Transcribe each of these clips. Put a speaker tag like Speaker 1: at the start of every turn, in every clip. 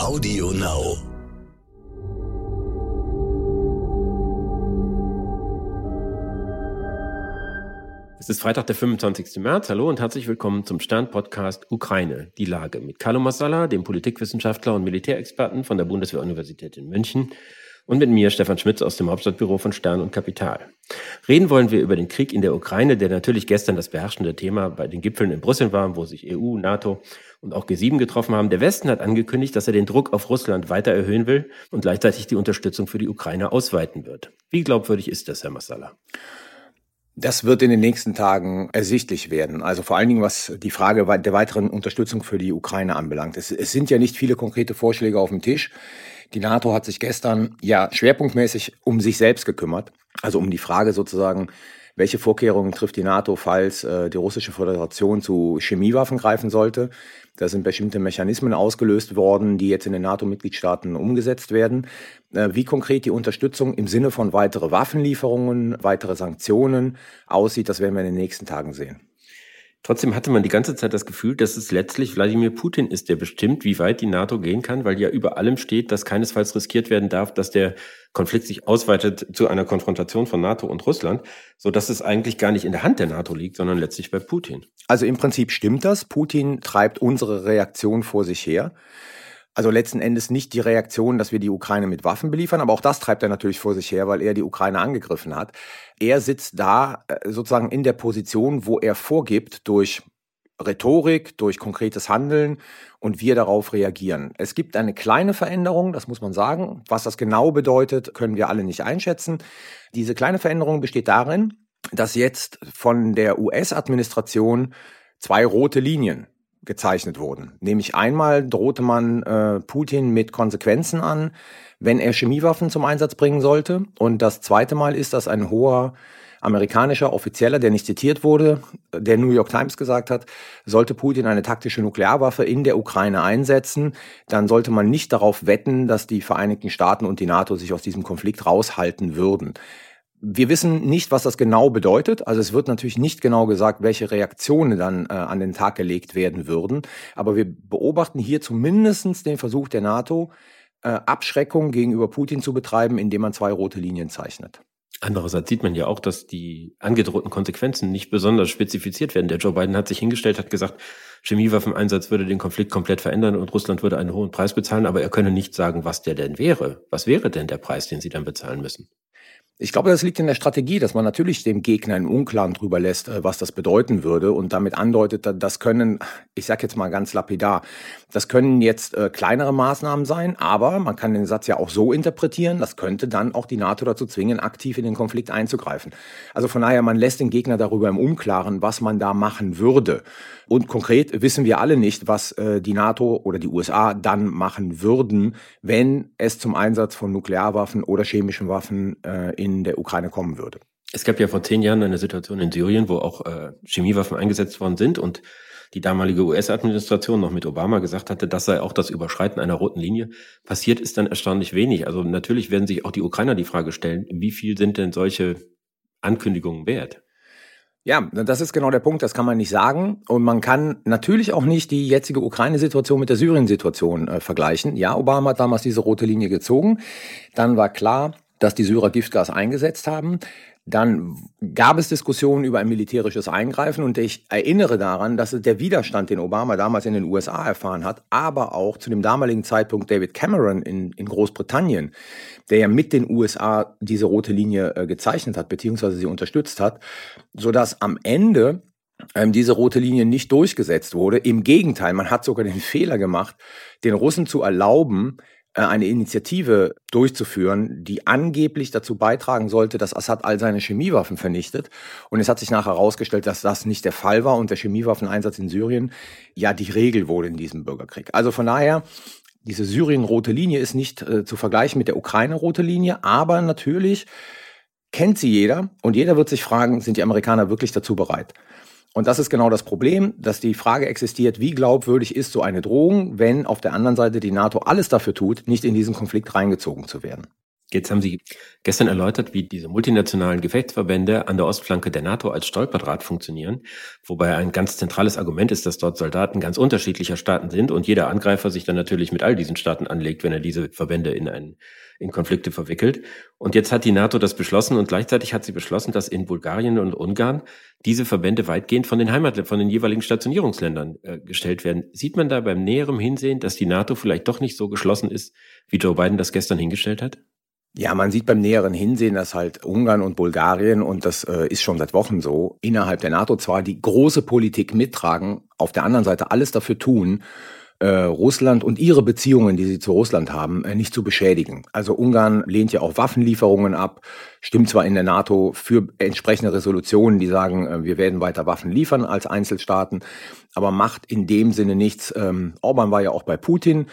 Speaker 1: Audio Now. Es ist Freitag, der 25. März. Hallo und herzlich willkommen zum Stern-Podcast Ukraine, die Lage mit Carlo Massala, dem Politikwissenschaftler und Militärexperten von der Bundeswehr-Universität in München und mit mir, Stefan Schmitz aus dem Hauptstadtbüro von Stern und Kapital. Reden wollen wir über den Krieg in der Ukraine, der natürlich gestern das beherrschende Thema bei den Gipfeln in Brüssel war, wo sich EU, NATO und auch G7 getroffen haben. Der Westen hat angekündigt, dass er den Druck auf Russland weiter erhöhen will und gleichzeitig die Unterstützung für die Ukraine ausweiten wird. Wie glaubwürdig ist das, Herr Massala?
Speaker 2: Das wird in den nächsten Tagen ersichtlich werden. Also vor allen Dingen, was die Frage der weiteren Unterstützung für die Ukraine anbelangt. Es, es, sind ja nicht viele konkrete Vorschläge auf dem Tisch. Die NATO hat sich gestern ja schwerpunktmäßig um sich selbst gekümmert. Also um die Frage sozusagen, welche Vorkehrungen trifft die NATO, falls äh, die russische Föderation zu Chemiewaffen greifen sollte. Da sind bestimmte Mechanismen ausgelöst worden, die jetzt in den NATO-Mitgliedstaaten umgesetzt werden. Äh, wie konkret die Unterstützung im Sinne von weitere Waffenlieferungen, weitere Sanktionen aussieht, das werden wir in den nächsten Tagen sehen.
Speaker 1: Trotzdem hatte man die ganze Zeit das Gefühl, dass es letztlich Wladimir Putin ist, der bestimmt, wie weit die NATO gehen kann, weil ja über allem steht, dass keinesfalls riskiert werden darf, dass der Konflikt sich ausweitet zu einer Konfrontation von NATO und Russland, so dass es eigentlich gar nicht in der Hand der NATO liegt, sondern letztlich bei Putin.
Speaker 2: Also im Prinzip stimmt das. Putin treibt unsere Reaktion vor sich her. Also letzten Endes nicht die Reaktion, dass wir die Ukraine mit Waffen beliefern, aber auch das treibt er natürlich vor sich her, weil er die Ukraine angegriffen hat. Er sitzt da äh, sozusagen in der Position, wo er vorgibt durch Rhetorik, durch konkretes Handeln und wir darauf reagieren. Es gibt eine kleine Veränderung, das muss man sagen. Was das genau bedeutet, können wir alle nicht einschätzen. Diese kleine Veränderung besteht darin, dass jetzt von der US-Administration zwei rote Linien gezeichnet wurden. Nämlich einmal drohte man äh, Putin mit Konsequenzen an, wenn er Chemiewaffen zum Einsatz bringen sollte. Und das zweite Mal ist, dass ein hoher amerikanischer Offizieller, der nicht zitiert wurde, der New York Times gesagt hat, sollte Putin eine taktische Nuklearwaffe in der Ukraine einsetzen, dann sollte man nicht darauf wetten, dass die Vereinigten Staaten und die NATO sich aus diesem Konflikt raushalten würden. Wir wissen nicht, was das genau bedeutet. Also es wird natürlich nicht genau gesagt, welche Reaktionen dann äh, an den Tag gelegt werden würden. Aber wir beobachten hier zumindestens den Versuch der NATO, äh, Abschreckung gegenüber Putin zu betreiben, indem man zwei rote Linien zeichnet.
Speaker 1: Andererseits sieht man ja auch, dass die angedrohten Konsequenzen nicht besonders spezifiziert werden. Der Joe Biden hat sich hingestellt, hat gesagt, Chemiewaffeneinsatz würde den Konflikt komplett verändern und Russland würde einen hohen Preis bezahlen, aber er könne nicht sagen, was der denn wäre. Was wäre denn der Preis, den sie dann bezahlen müssen?
Speaker 2: Ich glaube, das liegt in der Strategie, dass man natürlich dem Gegner im Unklaren drüber lässt, äh, was das bedeuten würde und damit andeutet, das können, ich sage jetzt mal ganz lapidar, das können jetzt äh, kleinere Maßnahmen sein, aber man kann den Satz ja auch so interpretieren, das könnte dann auch die NATO dazu zwingen, aktiv in den Konflikt einzugreifen. Also von daher, man lässt den Gegner darüber im Unklaren, was man da machen würde. Und konkret wissen wir alle nicht, was äh, die NATO oder die USA dann machen würden, wenn es zum Einsatz von Nuklearwaffen oder chemischen Waffen in in der Ukraine kommen würde.
Speaker 1: Es gab ja vor zehn Jahren eine Situation in Syrien, wo auch äh, Chemiewaffen eingesetzt worden sind und die damalige US-Administration noch mit Obama gesagt hatte, das sei auch das Überschreiten einer roten Linie. Passiert ist dann erstaunlich wenig. Also natürlich werden sich auch die Ukrainer die Frage stellen, wie viel sind denn solche Ankündigungen wert?
Speaker 2: Ja, das ist genau der Punkt, das kann man nicht sagen. Und man kann natürlich auch nicht die jetzige Ukraine-Situation mit der Syrien-Situation äh, vergleichen. Ja, Obama hat damals diese rote Linie gezogen. Dann war klar, dass die Syrer Giftgas eingesetzt haben. Dann gab es Diskussionen über ein militärisches Eingreifen und ich erinnere daran, dass der Widerstand, den Obama damals in den USA erfahren hat, aber auch zu dem damaligen Zeitpunkt David Cameron in, in Großbritannien, der ja mit den USA diese rote Linie äh, gezeichnet hat, beziehungsweise sie unterstützt hat, so dass am Ende ähm, diese rote Linie nicht durchgesetzt wurde. Im Gegenteil, man hat sogar den Fehler gemacht, den Russen zu erlauben, eine Initiative durchzuführen, die angeblich dazu beitragen sollte, dass Assad all seine Chemiewaffen vernichtet. Und es hat sich nachher herausgestellt, dass das nicht der Fall war und der Chemiewaffeneinsatz in Syrien ja die Regel wurde in diesem Bürgerkrieg. Also von daher, diese Syrien-rote Linie ist nicht äh, zu vergleichen mit der Ukraine-rote Linie, aber natürlich kennt sie jeder und jeder wird sich fragen, sind die Amerikaner wirklich dazu bereit? Und das ist genau das Problem, dass die Frage existiert, wie glaubwürdig ist so eine Drohung, wenn auf der anderen Seite die NATO alles dafür tut, nicht in diesen Konflikt reingezogen zu werden.
Speaker 1: Jetzt haben Sie gestern erläutert, wie diese multinationalen Gefechtsverbände an der Ostflanke der NATO als Stolperdraht funktionieren, wobei ein ganz zentrales Argument ist, dass dort Soldaten ganz unterschiedlicher Staaten sind und jeder Angreifer sich dann natürlich mit all diesen Staaten anlegt, wenn er diese Verbände in, einen, in Konflikte verwickelt. Und jetzt hat die NATO das beschlossen und gleichzeitig hat sie beschlossen, dass in Bulgarien und Ungarn diese Verbände weitgehend von den Heimat, von den jeweiligen Stationierungsländern äh, gestellt werden. Sieht man da beim näherem Hinsehen, dass die NATO vielleicht doch nicht so geschlossen ist, wie Joe Biden das gestern hingestellt hat?
Speaker 2: Ja, man sieht beim näheren Hinsehen, dass halt Ungarn und Bulgarien, und das äh, ist schon seit Wochen so, innerhalb der NATO zwar die große Politik mittragen, auf der anderen Seite alles dafür tun, äh, Russland und ihre Beziehungen, die sie zu Russland haben, äh, nicht zu beschädigen. Also Ungarn lehnt ja auch Waffenlieferungen ab, stimmt zwar in der NATO für entsprechende Resolutionen, die sagen, äh, wir werden weiter Waffen liefern als Einzelstaaten, aber macht in dem Sinne nichts. Ähm, Orban war ja auch bei Putin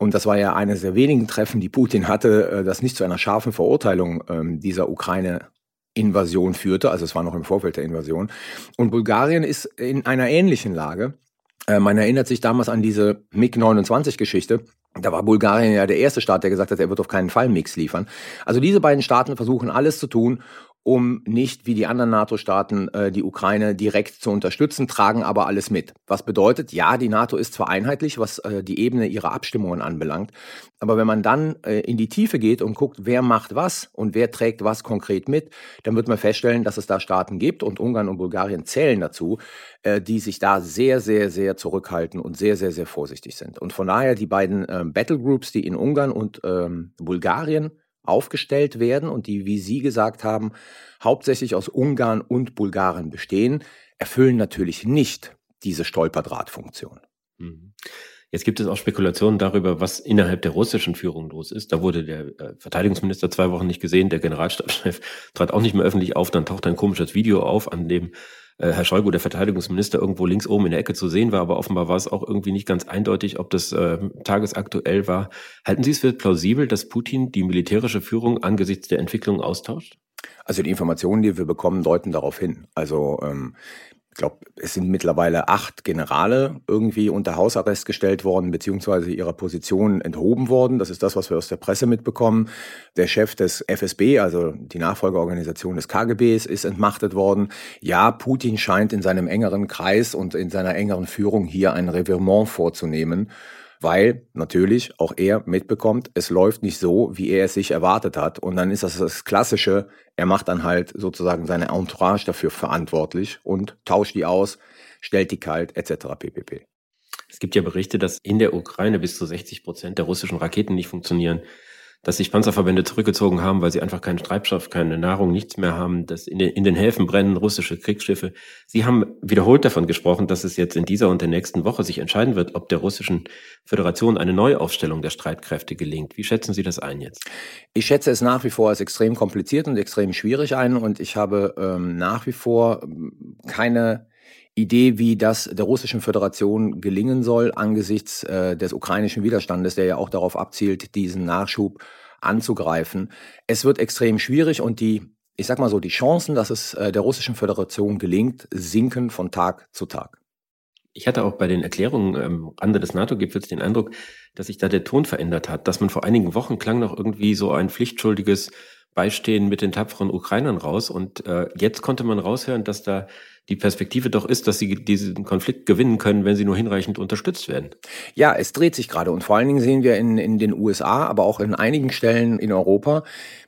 Speaker 2: und das war ja eines der wenigen Treffen, die Putin hatte, äh, das nicht zu einer scharfen Verurteilung ähm, dieser Ukraine Invasion führte, also es war noch im Vorfeld der Invasion. Und Bulgarien ist in einer ähnlichen Lage. Äh, man erinnert sich damals an diese MiG-29-Geschichte. Da war Bulgarien ja der erste Staat, der gesagt hat, er wird auf keinen Fall MiGs liefern. Also diese beiden Staaten versuchen alles zu tun, um nicht wie die anderen NATO-Staaten äh, die Ukraine direkt zu unterstützen, tragen aber alles mit. Was bedeutet, ja, die NATO ist zwar einheitlich, was äh, die Ebene ihrer Abstimmungen anbelangt, aber wenn man dann äh, in die Tiefe geht und guckt, wer macht was und wer trägt was konkret mit, dann wird man feststellen, dass es da Staaten gibt und Ungarn und Bulgarien zählen dazu, die sich da sehr, sehr, sehr zurückhalten und sehr, sehr, sehr vorsichtig sind. Und von daher die beiden äh, Battlegroups, die in Ungarn und ähm, Bulgarien aufgestellt werden und die, wie Sie gesagt haben, hauptsächlich aus Ungarn und Bulgarien bestehen, erfüllen natürlich nicht diese Stolperdrahtfunktion.
Speaker 1: Mhm. Jetzt gibt es auch Spekulationen darüber, was innerhalb der russischen Führung los ist. Da wurde der äh, Verteidigungsminister zwei Wochen nicht gesehen, der Generalstabschef trat auch nicht mehr öffentlich auf, dann taucht ein komisches Video auf, an dem äh, Herr Scholgo, der Verteidigungsminister, irgendwo links oben in der Ecke zu sehen war, aber offenbar war es auch irgendwie nicht ganz eindeutig, ob das äh, tagesaktuell war. Halten Sie es für plausibel, dass Putin die militärische Führung angesichts der Entwicklung austauscht?
Speaker 2: Also die Informationen, die wir bekommen, deuten darauf hin. Also ähm, ich glaube, es sind mittlerweile acht Generale irgendwie unter Hausarrest gestellt worden, beziehungsweise ihrer Position enthoben worden. Das ist das, was wir aus der Presse mitbekommen. Der Chef des FSB, also die Nachfolgeorganisation des KGBs, ist entmachtet worden. Ja, Putin scheint in seinem engeren Kreis und in seiner engeren Führung hier ein Revirement vorzunehmen weil natürlich auch er mitbekommt, es läuft nicht so, wie er es sich erwartet hat. Und dann ist das das Klassische, er macht dann halt sozusagen seine Entourage dafür verantwortlich und tauscht die aus, stellt die kalt, etc. ppp.
Speaker 1: Es gibt ja Berichte, dass in der Ukraine bis zu 60 Prozent der russischen Raketen nicht funktionieren dass sich Panzerverbände zurückgezogen haben, weil sie einfach keinen Treibstoff, keine Nahrung, nichts mehr haben, dass in den, in den Häfen brennen russische Kriegsschiffe. Sie haben wiederholt davon gesprochen, dass es jetzt in dieser und der nächsten Woche sich entscheiden wird, ob der russischen Föderation eine Neuaufstellung der Streitkräfte gelingt. Wie schätzen Sie das ein jetzt?
Speaker 2: Ich schätze es nach wie vor als extrem kompliziert und extrem schwierig ein und ich habe ähm, nach wie vor ähm, keine Idee, wie das der russischen Föderation gelingen soll angesichts äh, des ukrainischen Widerstandes, der ja auch darauf abzielt, diesen Nachschub anzugreifen. Es wird extrem schwierig und die, ich sag mal so, die Chancen, dass es äh, der russischen Föderation gelingt, sinken von Tag zu Tag.
Speaker 1: Ich hatte auch bei den Erklärungen am Rande des NATO-Gipfels den Eindruck, dass sich da der Ton verändert hat, dass man vor einigen Wochen klang noch irgendwie so ein pflichtschuldiges Beistehen mit den tapferen Ukrainern raus und äh, jetzt konnte man raushören, dass da die Perspektive doch ist, dass sie diesen Konflikt gewinnen können, wenn sie nur hinreichend unterstützt werden.
Speaker 2: Ja, es dreht sich gerade und vor allen Dingen sehen wir in, in den USA, aber auch in einigen Stellen in Europa,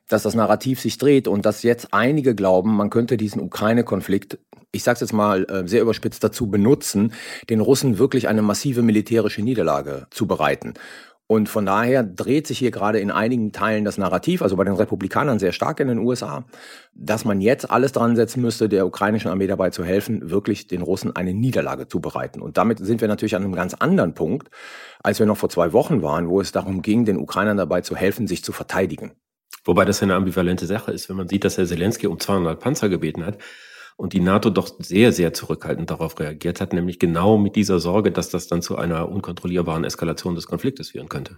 Speaker 2: dass das Narrativ sich dreht und dass jetzt einige glauben, man könnte diesen Ukraine-Konflikt, ich sage es jetzt mal äh, sehr überspitzt dazu benutzen, den Russen wirklich eine massive militärische Niederlage zu bereiten. Und von daher dreht sich hier gerade in einigen Teilen das Narrativ, also bei den Republikanern sehr stark in den USA, dass man jetzt alles dran setzen müsste, der ukrainischen Armee dabei zu helfen, wirklich den Russen eine Niederlage zu bereiten. Und damit sind wir natürlich an einem ganz anderen Punkt, als wir noch vor zwei Wochen waren, wo es darum ging, den Ukrainern dabei zu helfen, sich zu verteidigen.
Speaker 1: Wobei das eine ambivalente Sache ist, wenn man sieht, dass Herr Zelensky um 200 Panzer gebeten hat und die NATO doch sehr, sehr zurückhaltend darauf reagiert hat, nämlich genau mit dieser Sorge, dass das dann zu einer unkontrollierbaren Eskalation des Konfliktes führen könnte.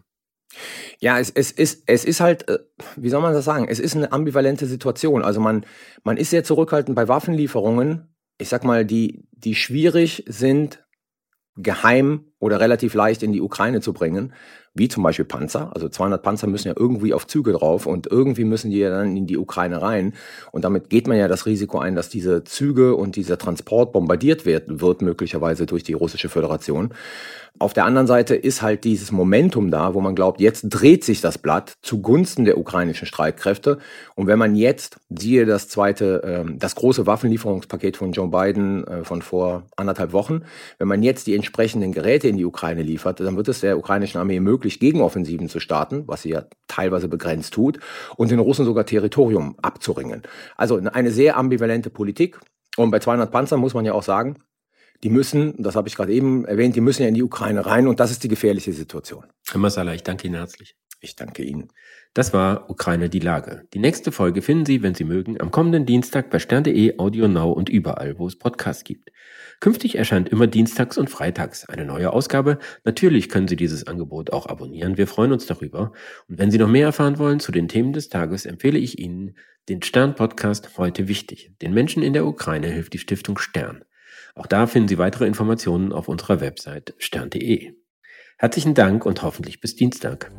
Speaker 2: Ja, es, es, ist, es ist halt, äh, wie soll man das sagen? Es ist eine ambivalente Situation. Also man, man ist sehr zurückhaltend bei Waffenlieferungen, ich sag mal, die, die schwierig sind, geheim oder relativ leicht in die Ukraine zu bringen, wie zum Beispiel Panzer. Also 200 Panzer müssen ja irgendwie auf Züge drauf und irgendwie müssen die ja dann in die Ukraine rein. Und damit geht man ja das Risiko ein, dass diese Züge und dieser Transport bombardiert wird, wird möglicherweise durch die russische Föderation. Auf der anderen Seite ist halt dieses Momentum da, wo man glaubt, jetzt dreht sich das Blatt zugunsten der ukrainischen Streitkräfte. Und wenn man jetzt, siehe das zweite, äh, das große Waffenlieferungspaket von Joe Biden äh, von vor anderthalb Wochen, wenn man jetzt die entsprechenden Geräte in die Ukraine liefert, dann wird es der ukrainischen Armee möglich, Gegenoffensiven zu starten, was sie ja teilweise begrenzt tut, und den Russen sogar Territorium abzuringen. Also eine sehr ambivalente Politik. Und bei 200 Panzern muss man ja auch sagen, die müssen, das habe ich gerade eben erwähnt, die müssen ja in die Ukraine rein und das ist die gefährliche Situation.
Speaker 1: Herr Masala, ich danke Ihnen herzlich.
Speaker 2: Ich danke Ihnen.
Speaker 1: Das war Ukraine die Lage. Die nächste Folge finden Sie, wenn Sie mögen, am kommenden Dienstag bei stern.de, Audio Now und überall, wo es Podcasts gibt. Künftig erscheint immer dienstags und freitags eine neue Ausgabe. Natürlich können Sie dieses Angebot auch abonnieren. Wir freuen uns darüber. Und wenn Sie noch mehr erfahren wollen zu den Themen des Tages, empfehle ich Ihnen den Stern-Podcast Heute Wichtig. Den Menschen in der Ukraine hilft die Stiftung Stern. Auch da finden Sie weitere Informationen auf unserer Website stern.de. Herzlichen Dank und hoffentlich bis Dienstag.